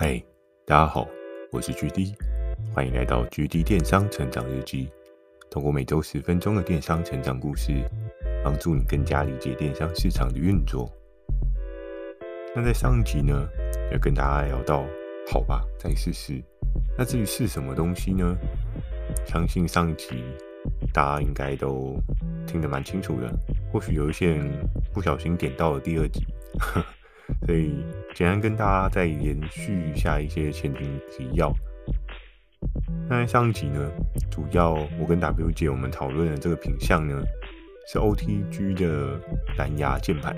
嗨，大家好，我是 GD，欢迎来到 GD 电商成长日记。通过每周十分钟的电商成长故事，帮助你更加理解电商市场的运作。那在上一集呢，要跟大家聊到，好吧，再试试。那至于是什么东西呢？相信上一集大家应该都听得蛮清楚的，或许有一些人不小心点到了第二集。所以，简单跟大家再延续一下一些前情提要。那上一集呢，主要我跟 W 姐我们讨论的这个品相呢，是 OTG 的蓝牙键盘，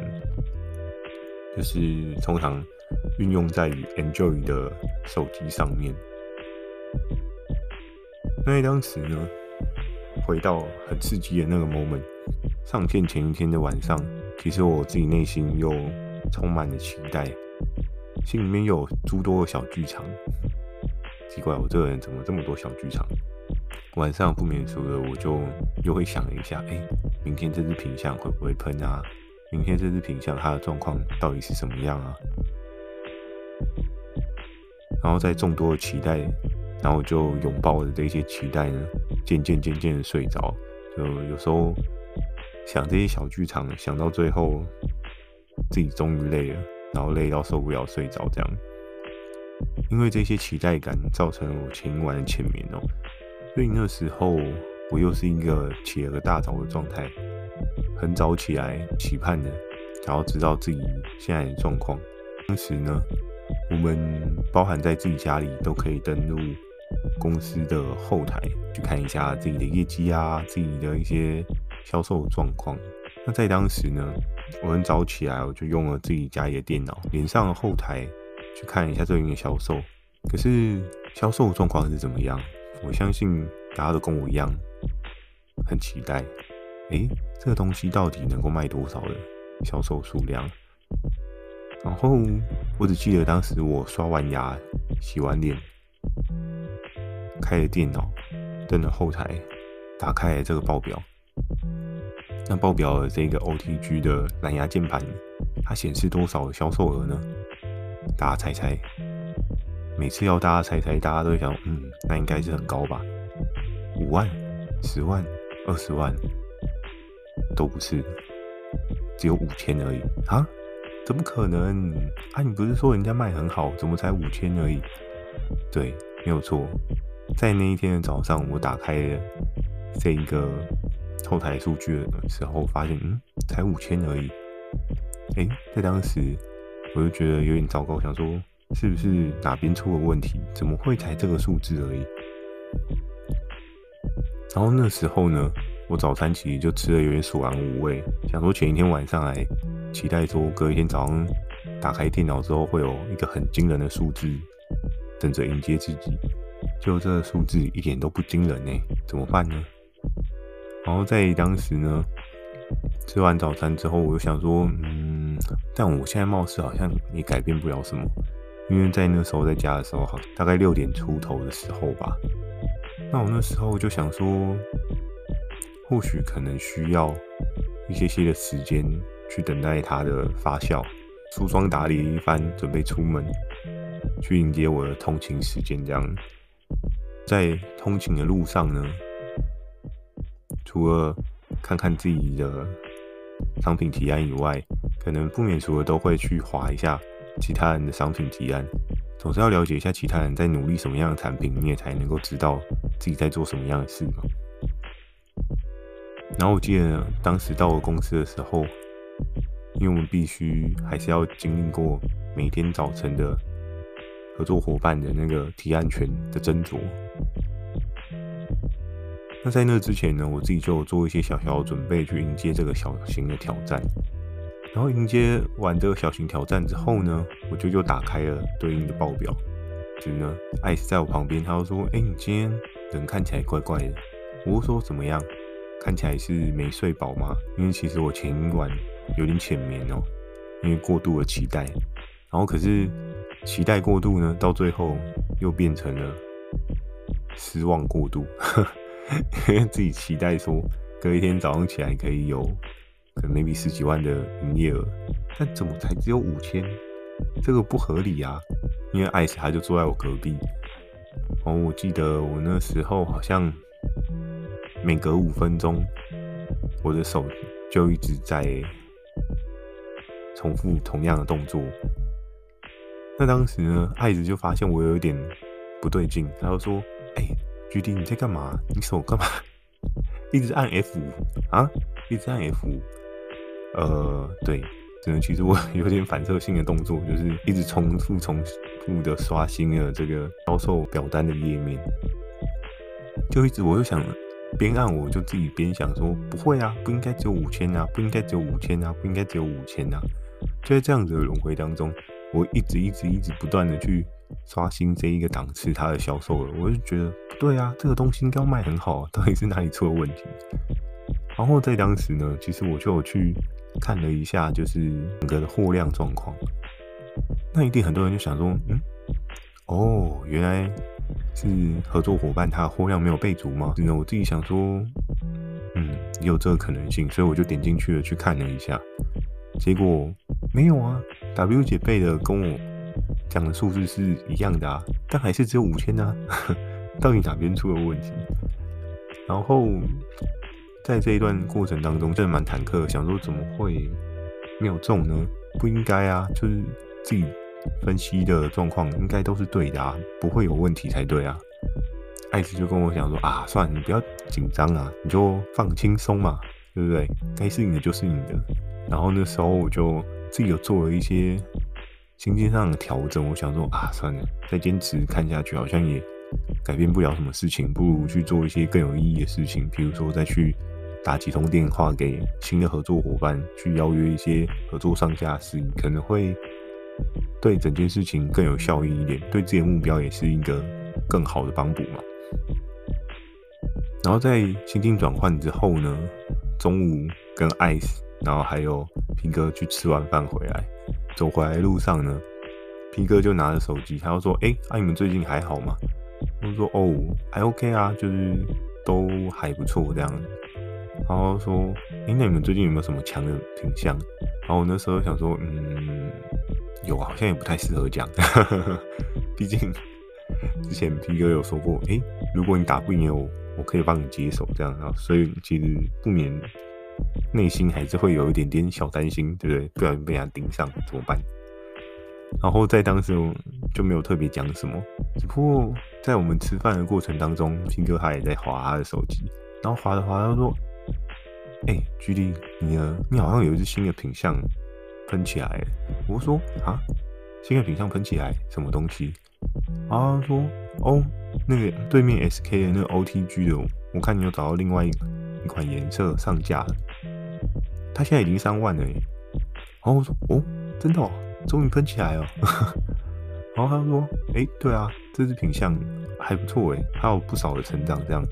就是通常运用在于 Android 的手机上面。那在当时呢，回到很刺激的那个 moment，上线前一天的晚上，其实我自己内心又充满了期待，心里面有诸多的小剧场。奇怪，我这个人怎么这么多小剧场？晚上不免俗的，我就又会想一下，哎、明天这只品相会不会喷啊？明天这只品相它的状况到底是什么样啊？然后在众多的期待，然后就拥抱着这些期待呢，渐渐渐渐的睡着。就有时候想这些小剧场，想到最后。自己终于累了，然后累到受不了，睡着这样。因为这些期待感造成了我前一晚的浅眠哦，所以那时候我又是一个起了个大早的状态，很早起来期盼的，想要知道自己现在的状况。当时呢，我们包含在自己家里都可以登录公司的后台去看一下自己的业绩啊，自己的一些销售状况。那在当时呢，我很早起来，我就用了自己家里的电脑，连上了后台去看一下最近的销售。可是销售状况是怎么样？我相信大家都跟我一样，很期待。诶，这个东西到底能够卖多少的销售数量？然后我只记得当时我刷完牙、洗完脸，开了电脑，登了后台，打开了这个报表。那报表的这个 OTG 的蓝牙键盘，它显示多少销售额呢？大家猜猜。每次要大家猜猜，大家都会想，嗯，那应该是很高吧？五万、十万、二十万，都不是，只有五千而已啊？怎么可能？啊，你不是说人家卖很好，怎么才五千而已？对，没有错，在那一天的早上，我打开了这一个。后台数据的时候，发现嗯，才五千而已。哎、在当时我就觉得有点糟糕，想说是不是哪边出了问题？怎么会才这个数字而已？然后那时候呢，我早餐其实就吃的有点索然无味，想说前一天晚上来期待说隔一天早上打开电脑之后会有一个很惊人的数字等着迎接自己，就这个数字一点都不惊人呢，怎么办呢？然后在当时呢，吃完早餐之后，我就想说，嗯，但我现在貌似好像也改变不了什么，因为在那时候在家的时候，好大概六点出头的时候吧。那我那时候就想说，或许可能需要一些些的时间去等待它的发酵，梳妆打理一番，准备出门去迎接我的通勤时间。这样，在通勤的路上呢。除了看看自己的商品提案以外，可能不免除了都会去划一下其他人的商品提案，总是要了解一下其他人在努力什么样的产品，你也才能够知道自己在做什么样的事嘛。然后我记得当时到了公司的时候，因为我们必须还是要经历过每天早晨的合作伙伴的那个提案权的斟酌。那在那之前呢，我自己就做一些小小的准备，去迎接这个小型的挑战。然后迎接完这个小型挑战之后呢，我就又打开了对应的报表。就呢，艾斯在我旁边，他就说：“哎、你今天人看起来怪怪的。”我说：“怎么样？看起来是没睡饱吗？”因为其实我前一晚有点浅眠哦，因为过度的期待。然后可是期待过度呢，到最后又变成了失望过度。因 为自己期待说，隔一天早上起来可以有可能 maybe 十几万的营业额，但怎么才只有五千？这个不合理啊！因为艾斯他就坐在我隔壁。哦，我记得我那时候好像每隔五分钟，我的手就一直在重复同样的动作。那当时呢，艾斯就发现我有一点不对劲，他就说：“哎、，GD 你在干嘛？你手干嘛？一直按 F 五啊？一直按 F 五？呃，对。”真的，其实我有点反射性的动作，就是一直重复、重复的刷新了这个销售表单的页面，就一直我就想，边按我就自己边想说，不会啊，不应该只有五千啊，不应该只有五千啊，不应该只有五千啊，就在这样子的轮回当中，我一直、一直、一直不断的去刷新这一个档次它的销售额，我就觉得不对啊，这个东西应该要卖很好啊，到底是哪里出了问题？然后在当时呢，其实我就去。看了一下，就是整个的货量状况。那一定很多人就想说，嗯，哦，原来是合作伙伴他货量没有备足吗？那我自己想说，嗯，也有这个可能性，所以我就点进去了去看了一下，结果没有啊。W 姐备的跟我讲的数字是一样的啊，但还是只有五千啊，到底哪边出了问题？然后。在这一段过程当中，真的蛮忐忑，想说怎么会没有中呢？不应该啊，就是自己分析的状况应该都是对的啊，不会有问题才对啊。艾斯就跟我讲说啊，算了，你不要紧张啊，你就放轻松嘛，对不对？该是你的就是你的。然后那时候我就自己有做了一些心境上的调整，我想说啊，算了，再坚持看下去好像也改变不了什么事情，不如去做一些更有意义的事情，比如说再去。打几通电话给新的合作伙伴，去邀约一些合作上架事，可能会对整件事情更有效益一点，对自己的目标也是一个更好的帮补嘛。然后在心境转换之后呢，中午跟 Ice，然后还有平哥去吃完饭回来，走回来路上呢，皮哥就拿着手机，他就说：“哎、欸，啊你们最近还好吗？”我说：“哦，还 OK 啊，就是都还不错这样。”然后说：“哎、那你们最近有没有什么强的品项？”然后我那时候想说：“嗯，有啊，好像也不太适合讲，毕竟之前皮哥有说过，哎、如果你打不赢我，我可以帮你接手这样。然后所以其实不免内心还是会有一点点小担心，对不对？不小心被人家盯上怎么办？然后在当时就没有特别讲什么，只不过在我们吃饭的过程当中，皮哥他也在滑他的手机，然后滑着滑着说。哎、欸，GD，你呢？你好像有一只新的品相喷起来。我说啊，新的品相喷起来，什么东西？啊，说哦，那个对面 SK 的那个 OTG 的，我看你有找到另外一一款颜色上架了。他现在已经三万了耶。然后我说哦，真的哦，终于喷起来了。然后他说，哎、对啊，这只品相还不错哎，还有不少的成长这样。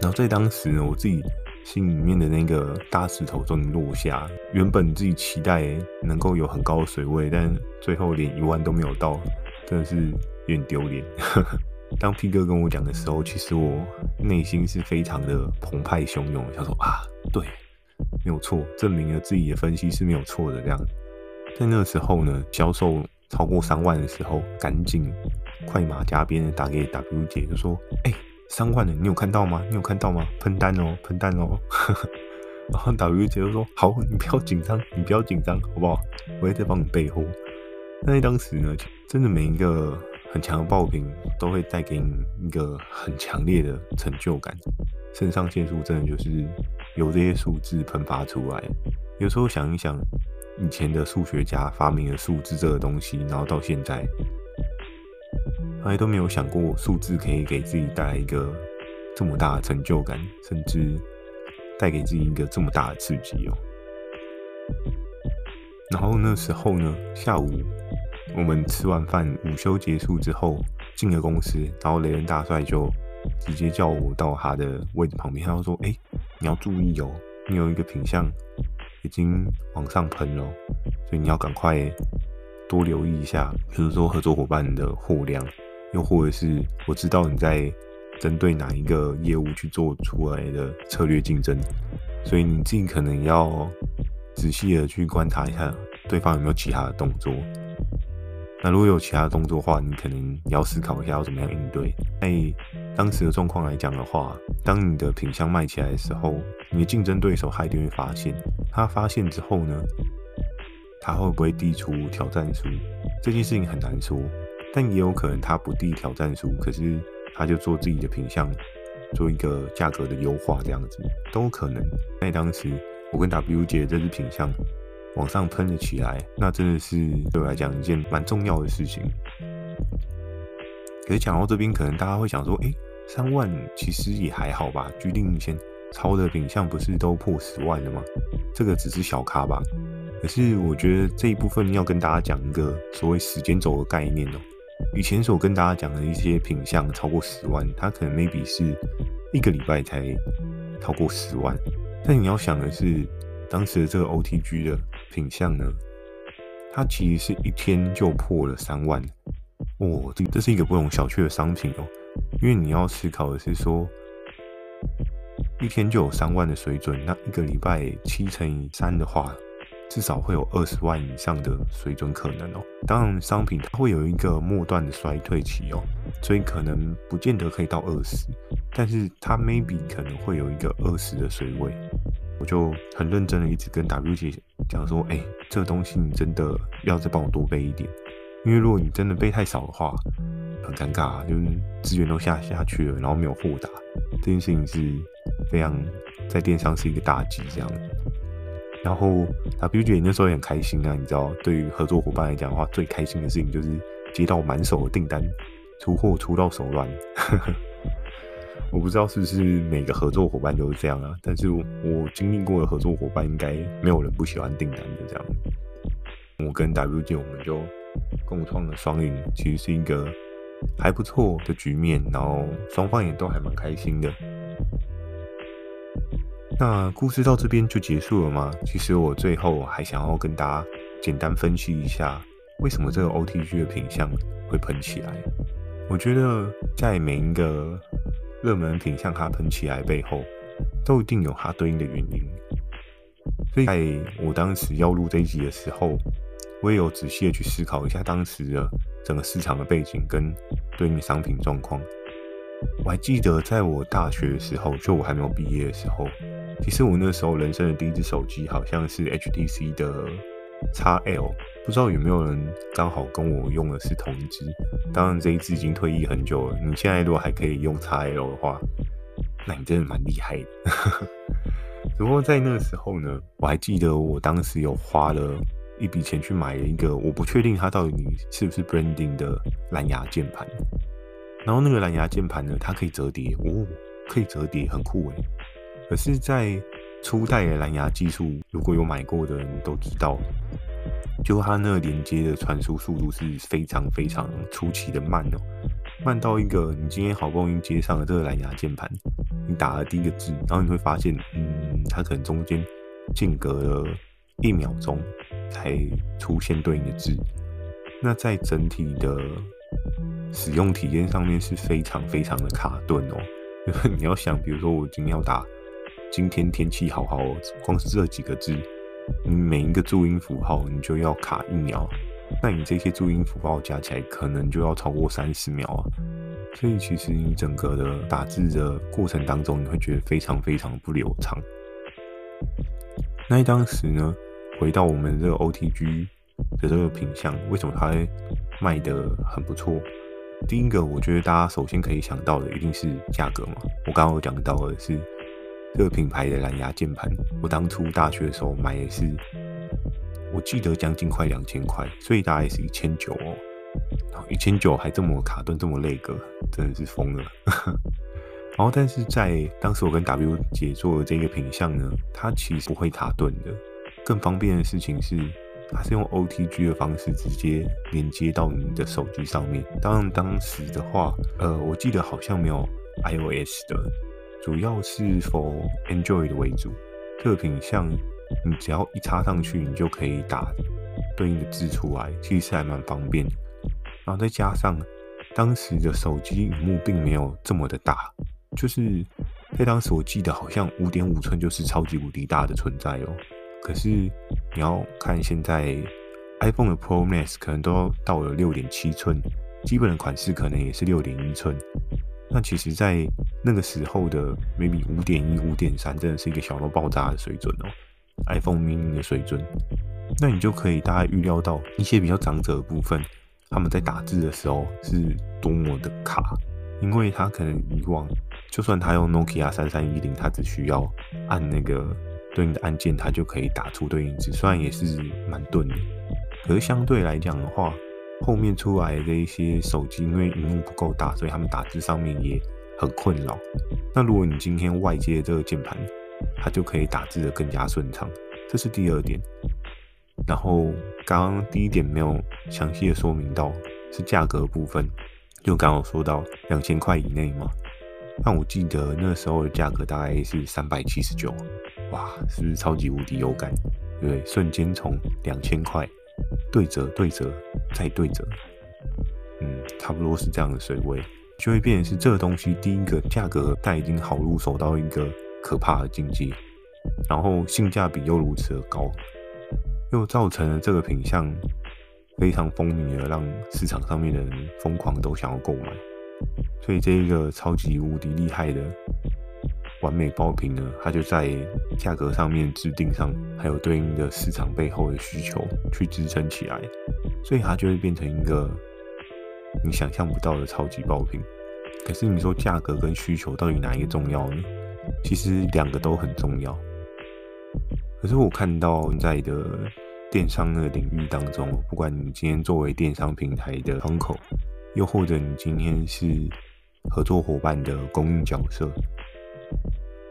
然后在当时呢，我自己。心里面的那个大石头终于落下，原本自己期待能够有很高的水位，但最后连一万都没有到，真的是有点丢脸。当 P 哥跟我讲的时候，其实我内心是非常的澎湃汹涌，想说啊，对，没有错，证明了自己的分析是没有错的。这样，在那个时候呢，销售超过三万的时候，赶紧快马加鞭的打给 W 姐，就说，哎、三万的，你有看到吗？你有看到吗？喷单哦，喷单哦。然后 W 姐就说：“好，你不要紧张，你不要紧张，好不好？我会再帮你备货。”但是当时呢，真的每一个很强的爆品都会带给你一个很强烈的成就感，肾上腺素真的就是由这些数字喷发出来。有时候想一想，以前的数学家发明了数字这个东西，然后到现在。从来都没有想过数字可以给自己带来一个这么大的成就感，甚至带给自己一个这么大的刺激哦。然后那时候呢，下午我们吃完饭，午休结束之后进了公司，然后雷人大帅就直接叫我到他的位置旁边，他说：“哎，你要注意哦，你有一个品相已经往上喷了，所以你要赶快多留意一下，比如说合作伙伴的货量。”又或者是我知道你在针对哪一个业务去做出来的策略竞争，所以你自己可能要仔细的去观察一下对方有没有其他的动作。那如果有其他动作的话，你可能你要思考一下要怎么样应对。在当时的状况来讲的话，当你的品相卖起来的时候，你的竞争对手他一定会发现。他发现之后呢，他会不会递出挑战书？这件事情很难说，但也有可能他不递挑战书，可是他就做自己的品相，做一个价格的优化，这样子都可能。在当时，我跟 W 姐这支品相。往上喷了起来，那真的是对我来讲一件蛮重要的事情。可是讲到这边，可能大家会想说，诶、三万其实也还好吧？居定先超的品项不是都破十万了吗？这个只是小咖吧。可是我觉得这一部分要跟大家讲一个所谓时间轴的概念哦、以前所跟大家讲的一些品项超过十万，它可能 maybe 是一个礼拜才超过十万，但你要想的是。当时的这个 OTG 的品相呢，它其实是一天就破了三万，哦，这这是一个不容小觑的商品哦。因为你要思考的是说，一天就有三万的水准，那一个礼拜七乘以三的话，至少会有二十万以上的水准可能哦。当然，商品它会有一个末段的衰退期哦，所以可能不见得可以到二十，但是它 maybe 可能会有一个二十的水位。我就很认真的一直跟 W 姐讲说，哎、这个东西你真的要再帮我多备一点，因为如果你真的备太少的话，很尴尬，就是资源都下下去了，然后没有货打，这件事情是非常在电商是一个大忌这样。然后 W 姐那时候也很开心啊，你知道，对于合作伙伴来讲的话，最开心的事情就是接到满手的订单，出货出到手软。呵呵我不知道是不是每个合作伙伴都是这样啊，但是我经历过的合作伙伴应该没有人不喜欢订单的这样。我跟 W 姐我们就共创了双赢，其实是一个还不错的局面，然后双方也都还蛮开心的。那故事到这边就结束了吗？其实我最后还想要跟大家简单分析一下，为什么这个 OTG 的品相会喷起来。我觉得在每一个热门品项它喷起来背后，都一定有它对应的原因。所以在我当时要录这一集的时候，我也有仔细的去思考一下当时的整个市场的背景跟对应的商品状况。我还记得在我大学的时候，就我还没有毕业的时候，其实我那时候人生的第一只手机好像是 HTC 的 XL。不知道有没有人刚好跟我用的是同一支？当然这一支已经退役很久了。你现在如果还可以用 XL 的话，那你真的蛮厉害的。只 不过在那个时候呢，我还记得我当时有花了一笔钱去买了一个我不确定它到底是不是 branding 的蓝牙键盘。然后那个蓝牙键盘呢，它可以折叠哦，可以折叠，很酷诶。可是，在初代的蓝牙技术，如果有买过的人都知道。就它那个连接的传输速度是非常非常出奇的慢哦，慢到一个你今天好不容易接上了这个蓝牙键盘，你打了第一个字，然后你会发现，嗯，它可能中间间隔了一秒钟才出现对应的字，那在整体的使用体验上面是非常非常的卡顿哦。你要想，比如说我今天要打今天天气好好哦，光是这几个字。你每一个注音符号，你就要卡一秒，那你这些注音符号加起来，可能就要超过三十秒啊。所以其实你整个的打字的过程当中，你会觉得非常非常不流畅。那当时呢，回到我们这个 OTG 的这个品相，为什么它会卖的很不错？第一个，我觉得大家首先可以想到的一定是价格嘛。我刚刚有讲到的是。这个品牌的蓝牙键盘，我当初大学的时候买也是，我记得将近快两千块，所以大概是一千九哦。一千九还这么卡顿，这么累格，真的是疯了。然后，但是在当时我跟 W 姐做的这个品相呢，它其实不会卡顿的。更方便的事情是，它是用 OTG 的方式直接连接到你的手机上面。当然，当时的话，呃，我记得好像没有 iOS 的。主要是 for Android 为主，这个品项你只要一插上去，你就可以打对应的字出来，其实还蛮方便。然后再加上当时的手机萤幕并没有这么的大，就是在当时我记得好像五点五寸就是超级无敌大的存在哦。可是你要看现在 iPhone 的 Pro Max 可能都到了六点七寸，基本的款式可能也是六点一寸。那其实，在那个时候的 maybe 五点一、五点三，真的是一个小到爆炸的水准哦，iPhone mini 的水准。那你就可以大概预料到一些比较长者的部分，他们在打字的时候是多么的卡，因为他可能以往就算他用 Nokia 三三一零，他只需要按那个对应的按键，他就可以打出对应字，虽然也是蛮钝的，可是相对来讲的话。后面出来的一些手机，因为荧幕不够大，所以他们打字上面也很困扰。那如果你今天外接这个键盘，它就可以打字的更加顺畅。这是第二点。然后刚刚第一点没有详细的说明到，是价格部分，就刚刚说到两千块以内嘛。那我记得那时候的价格大概是三百七十九，哇，是不是超级无敌有感？对，对，瞬间从两千块。对折，对折，再对折，嗯，差不多是这样的水位，就会变成是这个东西。第一个价格它已经好入手到一个可怕的境界，然后性价比又如此的高，又造成了这个品相非常风靡，而让市场上面的人疯狂都想要购买。所以这一个超级无敌厉害的。完美爆品呢，它就在价格上面制定上，还有对应的市场背后的需求去支撑起来，所以它就会变成一个你想象不到的超级爆品。可是你说价格跟需求到底哪一个重要呢？其实两个都很重要。可是我看到在的电商的领域当中，不管你今天作为电商平台的窗口，又或者你今天是合作伙伴的供应角色。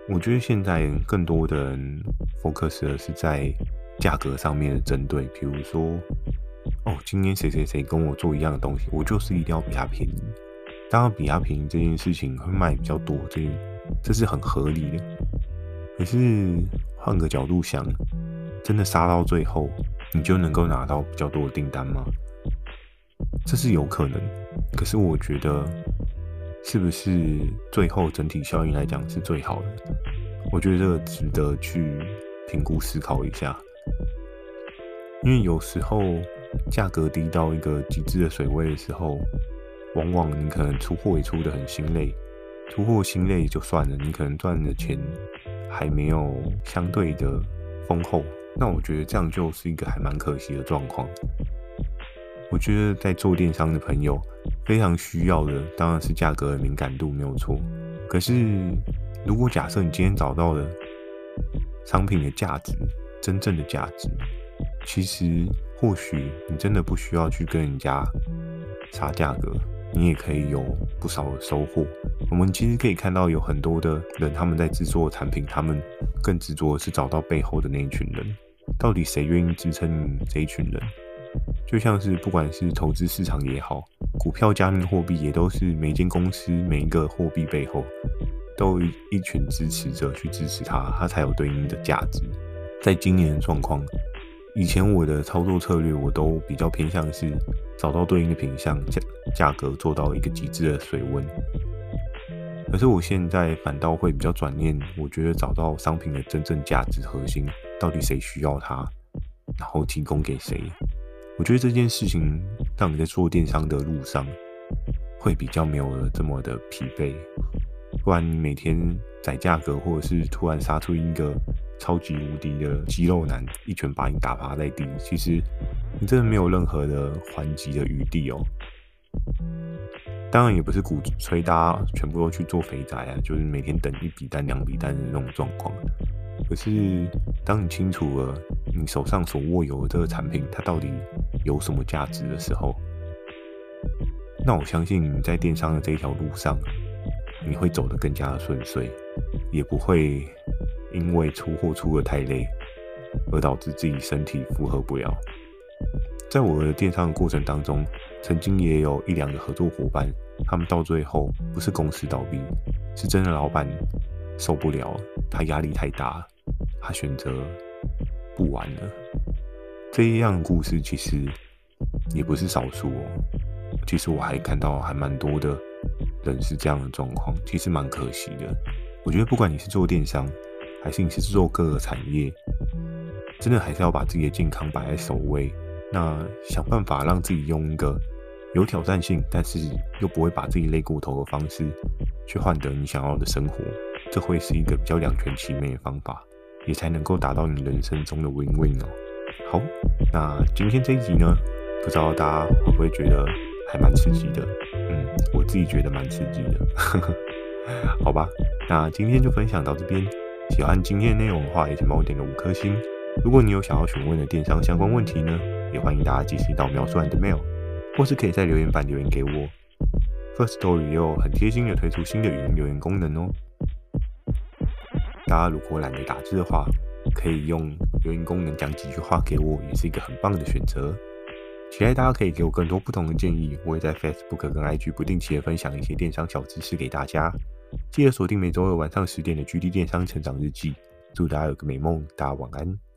我觉得现在更多的人 focus 的是在价格上面的针对，比如说，哦，今天谁谁谁跟我做一样的东西，我就是一定要比他便宜。当然，比他便宜这件事情会卖比较多，这这是很合理的。可是换个角度想，真的杀到最后，你就能够拿到比较多的订单吗？这是有可能。可是我觉得。是不是最后整体效应来讲是最好的？我觉得这个值得去评估思考一下。因为有时候价格低到一个极致的水位的时候，往往你可能出货也出得很心累，出货心累就算了，你可能赚的钱还没有相对的丰厚。那我觉得这样就是一个还蛮可惜的状况。我觉得在做电商的朋友。非常需要的当然是价格的敏感度，没有错。可是，如果假设你今天找到了商品的价值，真正的价值，其实或许你真的不需要去跟人家杀价格，你也可以有不少的收获。我们其实可以看到有很多的人，他们在制作产品，他们更执着的是找到背后的那一群人，到底谁愿意支撑你这一群人？就像是不管是投资市场也好，股票、加密货币也都是每间公司每一个货币背后都有一群支持者去支持它，它才有对应的价值。在今年的状况，以前我的操作策略我都比较偏向是找到对应的品相，价价格做到一个极致的水温。可是我现在反倒会比较转念，我觉得找到商品的真正价值核心，到底谁需要它，然后提供给谁。我觉得这件事情让你在做电商的路上会比较没有了这么的疲惫，不然你每天宰价格，或者是突然杀出一个超级无敌的肌肉男，一拳把你打趴在地，其实你真的没有任何的还击的余地哦。当然也不是鼓吹大家全部都去做肥宅啊，就是每天等一笔单两笔单的那种状况。可是当你清楚了你手上所握有的这个产品，它到底有什么价值的时候，那我相信你在电商的这条路上，你会走得更加的顺遂，也不会因为出货出得太累，而导致自己身体负荷不了。在我的电商的过程当中，曾经也有一两个合作伙伴，他们到最后不是公司倒闭，是真的老板受不了，他压力太大，他选择不玩了。这一样的故事其实也不是少数哦。其实我还看到还蛮多的人是这样的状况，其实蛮可惜的。我觉得不管你是做电商，还是你是做各个产业，真的还是要把自己的健康摆在首位。那想办法让自己用一个有挑战性，但是又不会把自己累过头的方式，去换得你想要的生活，这会是一个比较两全其美的方法，也才能够达到你人生中的 win-win 哦。好，那今天这一集呢，不知道大家会不会觉得还蛮刺激的？嗯，我自己觉得蛮刺激的。好吧，那今天就分享到这边。喜欢今天的内容的话，也请帮我点个五颗星。如果你有想要询问的电商相关问题呢，也欢迎大家寄信到描述栏的 mail，或是可以在留言板留言给我。Firstory 也有很贴心的推出新的语音留言功能哦。大家如果懒得打字的话，可以用留言功能讲几句话给我，也是一个很棒的选择。期待大家可以给我更多不同的建议，我也在 Facebook 跟 IG 不定期的分享一些电商小知识给大家。记得锁定每周二晚上十点的 GD 电商成长日记。祝大家有个美梦，大家晚安。